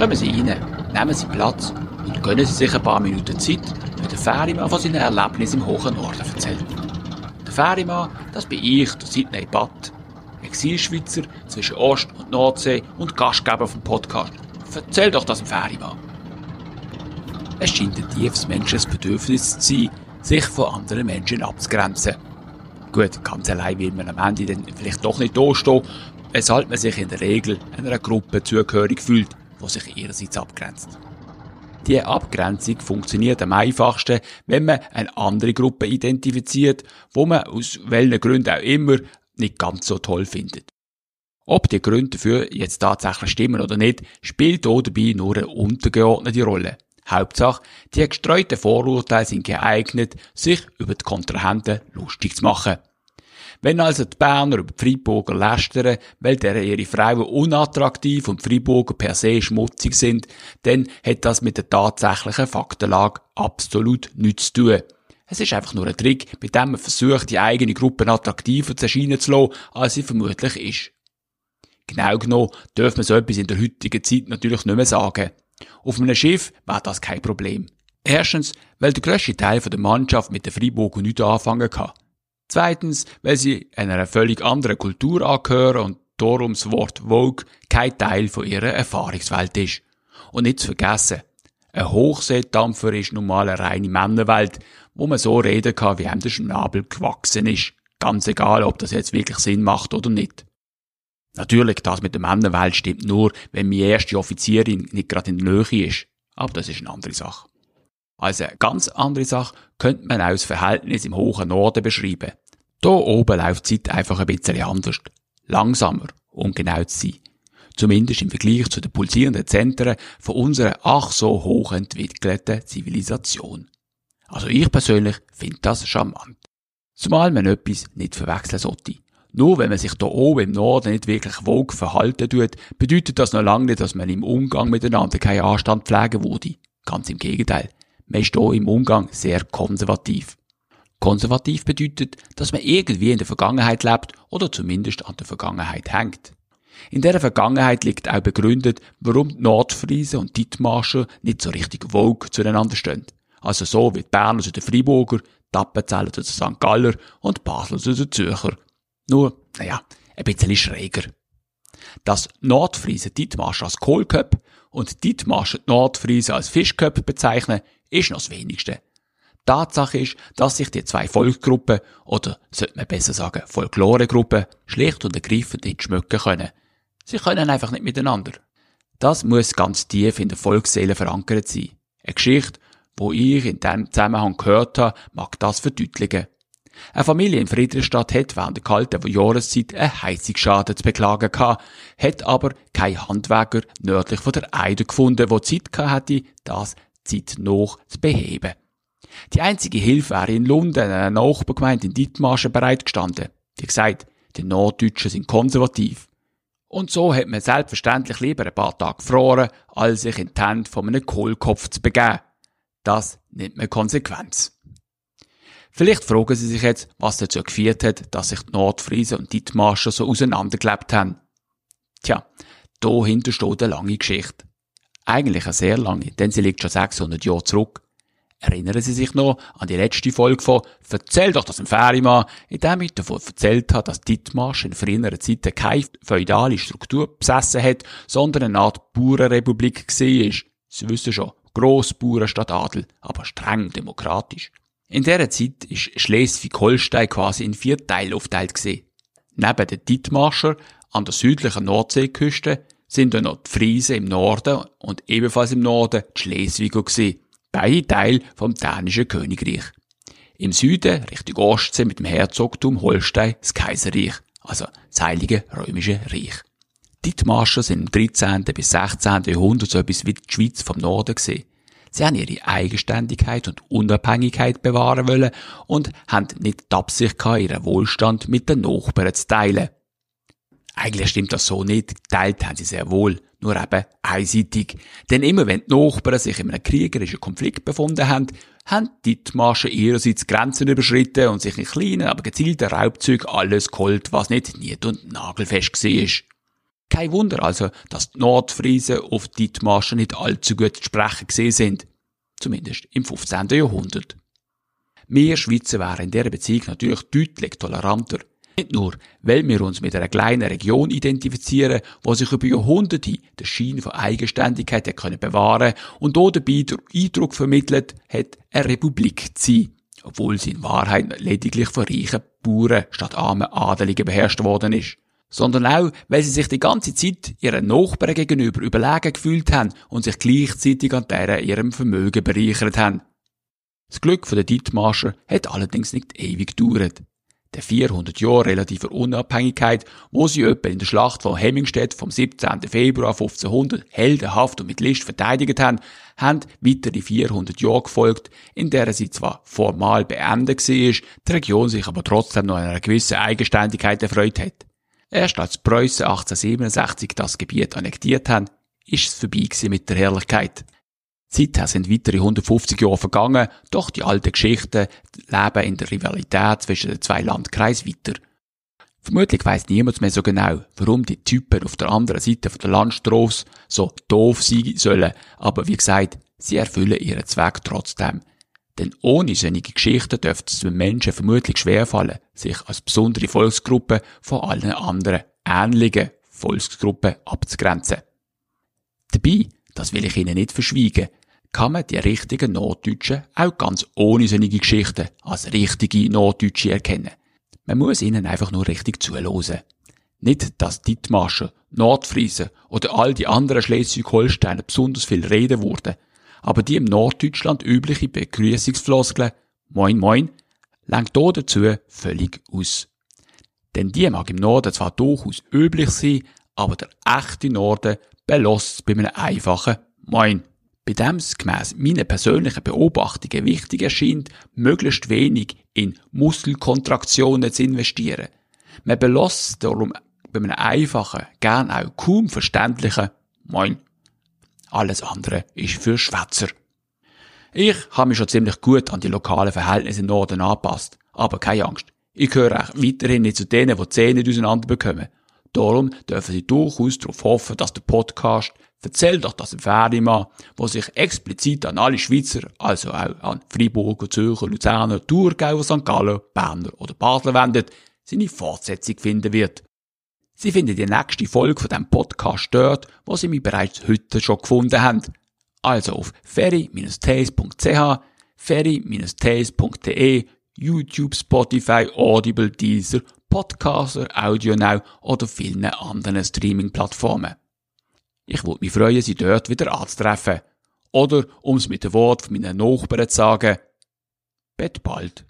Kommen Sie rein, nehmen Sie Platz und gönnen Sie sich ein paar Minuten Zeit, wenn der Ferimann von seinen Erlebnissen im hohen Norden erzählt. Der Ferimann, das bin ich, der Sidney Batt, Exilschweizer zwischen Ost- und Nordsee und Gastgeber vom Podcast. Erzähl doch das dem Ferimann. Es scheint ein tiefes menschliches Bedürfnis zu sein, sich von anderen Menschen abzugrenzen. Gut, ganz allein will man am Ende dann vielleicht doch nicht dastehen, weshalb man sich in der Regel einer Gruppe zugehörig fühlt, die sich ihrerseits abgrenzt. Die Abgrenzung funktioniert am einfachsten, wenn man eine andere Gruppe identifiziert, wo man aus welchen Gründen auch immer nicht ganz so toll findet. Ob die Gründe dafür jetzt tatsächlich stimmen oder nicht, spielt hier dabei nur eine untergeordnete Rolle. Hauptsache, die gestreuten Vorurteile sind geeignet, sich über die Kontrahenten lustig zu machen. Wenn also die Berner über die Freiburger lästern, weil deren ihre Frauen unattraktiv und die Freiburger per se schmutzig sind, dann hat das mit der tatsächlichen Faktenlage absolut nichts zu tun. Es ist einfach nur ein Trick, mit dem man versucht, die eigene Gruppe attraktiver zu erscheinen zu lassen, als sie vermutlich ist. Genau genommen dürfen man so etwas in der heutigen Zeit natürlich nicht mehr sagen. Auf einem Schiff wäre das kein Problem. Erstens, weil der grösste Teil der Mannschaft mit den Freiburger nichts anfangen kann. Zweitens, weil sie einer völlig anderen Kultur angehören und darum das Wort Vogue kein Teil von ihrer Erfahrungswelt ist. Und nicht zu vergessen, ein Hochseedampfer ist nun mal eine reine Männerwelt, wo man so reden kann, wie einem der Schnabel gewachsen ist. Ganz egal, ob das jetzt wirklich Sinn macht oder nicht. Natürlich, das mit der Männerwelt stimmt nur, wenn meine erste Offizierin nicht gerade in der Nähe ist. Aber das ist eine andere Sache. Als eine ganz andere Sache könnte man auch das Verhältnis im hohen Norden beschreiben. Da oben läuft die Zeit einfach ein bisschen anders. Langsamer, um genau zu sein. Zumindest im Vergleich zu den pulsierenden Zentren von unserer ach so hochentwickelten Zivilisation. Also ich persönlich finde das charmant. Zumal man etwas nicht verwechseln sollte. Nur wenn man sich da oben im Norden nicht wirklich wohl verhalten tut, bedeutet das noch lange nicht, dass man im Umgang miteinander keinen Anstand pflegen würde. Ganz im Gegenteil. Man ist hier im Umgang sehr konservativ. Konservativ bedeutet, dass man irgendwie in der Vergangenheit lebt oder zumindest an der Vergangenheit hängt. In der Vergangenheit liegt auch begründet, warum die Nordfriesen und Dithmarscher nicht so richtig vogue zueinander stehen. Also so wie die Berner zu den Freiburger, die Appenzeller zu den St. Galler und Basler zu den Zürcher. Nur, naja, ein bisschen schräger. Dass Nordfriesen Dithmarscher als Kohlköp und Dithmarscher Nordfriesen als Fischköp bezeichnen, ist noch das Wenigste. Tatsache ist, dass sich die zwei Volksgruppen, oder sollte man besser sagen Folkloregruppen, schlicht und ergreifend nicht schmücken können. Sie können einfach nicht miteinander. Das muss ganz tief in der Volksseele verankert sein. Eine Geschichte, wo ich in diesem Zusammenhang gehört habe, mag das verdeutlichen. Eine Familie in Friedrichstadt hat während der kalten Jahreszeit einen Heizungsschaden zu beklagen gehabt, hat aber kein Handwerker nördlich von der Eide gefunden, der Zeit gehabt hätte, das Zeit noch zu beheben. Die einzige Hilfe wäre in Lund, einer Nachbargemeinde in Dithmarschen, bereitgestanden. Wie gesagt, die Norddeutschen sind konservativ. Und so hat man selbstverständlich lieber ein paar Tage gefroren, als sich in die Hände von einem Kohlkopf zu begeben. Das nennt man Konsequenz. Vielleicht fragen Sie sich jetzt, was dazu geführt hat, dass sich die Nordfriesen und die Dithmarscher so auseinandergelebt haben. Tja, dahinter steht eine lange Geschichte. Eigentlich eine sehr lange, denn sie liegt schon 600 Jahre zurück. Erinnern Sie sich noch an die letzte Folge von Verzähl doch das dem Ferimann, in dem ich davon erzählt habe, dass Dithmarsch in früheren Zeiten keine feudale Struktur besessen hat, sondern eine Art Bauernrepublik war. Sie wissen schon, Grossbauern statt Adel, aber streng demokratisch. In dieser Zeit ist Schleswig-Holstein quasi in vier Teile gewesen. Neben den Dithmarscher an der südlichen Nordseeküste sind dann noch die Friesen im Norden und ebenfalls im Norden die Schleswiger gewesen. Beide Teile vom dänischen Königreich. Im Süden, Richtung Ostsee, mit dem Herzogtum Holstein, das Kaiserreich, also das Heilige Römische Reich. Die Dithmarscher sind im 13. bis 16. Jahrhundert so etwas wie die Schweiz vom Norden gesehen. Sie haben ihre Eigenständigkeit und Unabhängigkeit bewahren wollen und haben nicht die Absicht gehabt, ihren Wohlstand mit den Nachbarn zu teilen. Eigentlich stimmt das so nicht. Geteilt haben sie sehr wohl. Nur eben einseitig. Denn immer wenn die Nachbarn sich in einem kriegerischen Konflikt befunden haben, haben die Dithmarschen ihrerseits Grenzen überschritten und sich in kleinen, aber gezielten Raubzügen alles geholt, was nicht nied- und nagelfest war. Kein Wunder also, dass die Nordfriesen auf Dithmarschen nicht allzu gut zu sprechen gesehen sind. Zumindest im 15. Jahrhundert. Wir Schweizer wären in dieser Beziehung natürlich deutlich toleranter. Nicht nur, weil wir uns mit einer kleinen Region identifizieren, wo sich über Jahrhunderte der Schein von Eigenständigkeit hat können bewahren und dabei den Eindruck vermittelt hat, eine Republik zu sein, obwohl sie in Wahrheit lediglich von reichen Bauern statt armen Adeligen beherrscht worden ist sondern auch, weil sie sich die ganze Zeit ihren Nachbarn gegenüber überlegen gefühlt haben und sich gleichzeitig an deren ihrem Vermögen bereichert haben. Das Glück der Dittmarscher hat allerdings nicht ewig gedauert. Der 400 Jahre relativer Unabhängigkeit, wo sie etwa in der Schlacht von Hemmingstedt vom 17. Februar 1500 heldenhaft und mit List verteidigt haben, haben weitere 400 Jahre gefolgt, in deren sie zwar formal beendet war, die Region sich aber trotzdem noch einer gewissen Eigenständigkeit erfreut hat. Erst als Preußen 1867 das Gebiet annektiert haben, ist es vorbei mit der Herrlichkeit. Seither sind weitere 150 Jahre vergangen, doch die alten Geschichten leben in der Rivalität zwischen den zwei Landkreisen weiter. Vermutlich weiss niemand mehr so genau, warum die Typen auf der anderen Seite der Landstrasse so doof sein sollen, aber wie gesagt, sie erfüllen ihren Zweck trotzdem. Denn ohne solche Geschichten dürfte es den Menschen vermutlich schwerfallen, sich als besondere Volksgruppe von allen anderen ähnlichen Volksgruppen abzugrenzen. Dabei, das will ich Ihnen nicht verschweigen, kann man die richtigen Norddeutschen auch ganz ohne solche Geschichten als richtige Norddeutsche erkennen. Man muss ihnen einfach nur richtig zuhören. Nicht, dass Dittmarscher, Nordfriesen oder all die anderen Schleswig-Holsteiner besonders viel reden wurden, aber die im Norddeutschland übliche Begrüßungsfloskel Moin Moin langt hier dazu völlig aus. Denn die mag im Norden zwar durchaus üblich sein, aber der echte Norden belässt bei einem einfachen Moin. Bei dem es gemäss meinen persönlichen Beobachtungen wichtig erscheint, möglichst wenig in Muskelkontraktionen zu investieren. Man belässt darum bei einem einfachen, gern auch kaum verständlichen Moin. Alles andere ist für Schwätzer. Ich habe mich schon ziemlich gut an die lokalen Verhältnisse im Norden angepasst. Aber keine Angst. Ich gehöre auch weiterhin nicht zu denen, die Zähne auseinander bekommen. Darum dürfen Sie durchaus darauf hoffen, dass der Podcast Erzählt doch das im Fernsehmann, wo sich explizit an alle Schweizer, also auch an Freiburger, Zürcher, Luzerner, Thurgauer, St. Gallen, Berner oder Basler wendet, seine Fortsetzung finden wird. Sie finden die nächste Folge von dem Podcast dort, wo Sie mich bereits heute schon gefunden haben. Also auf ferry-tales.ch, ferry-tales.de, YouTube, Spotify, Audible, Deezer, Podcaster, AudioNow oder vielen anderen Streaming-Plattformen. Ich würde mich freuen, Sie dort wieder anzutreffen. Oder, um es mit dem Wort von meinen Nachbarn zu sagen, bet bald.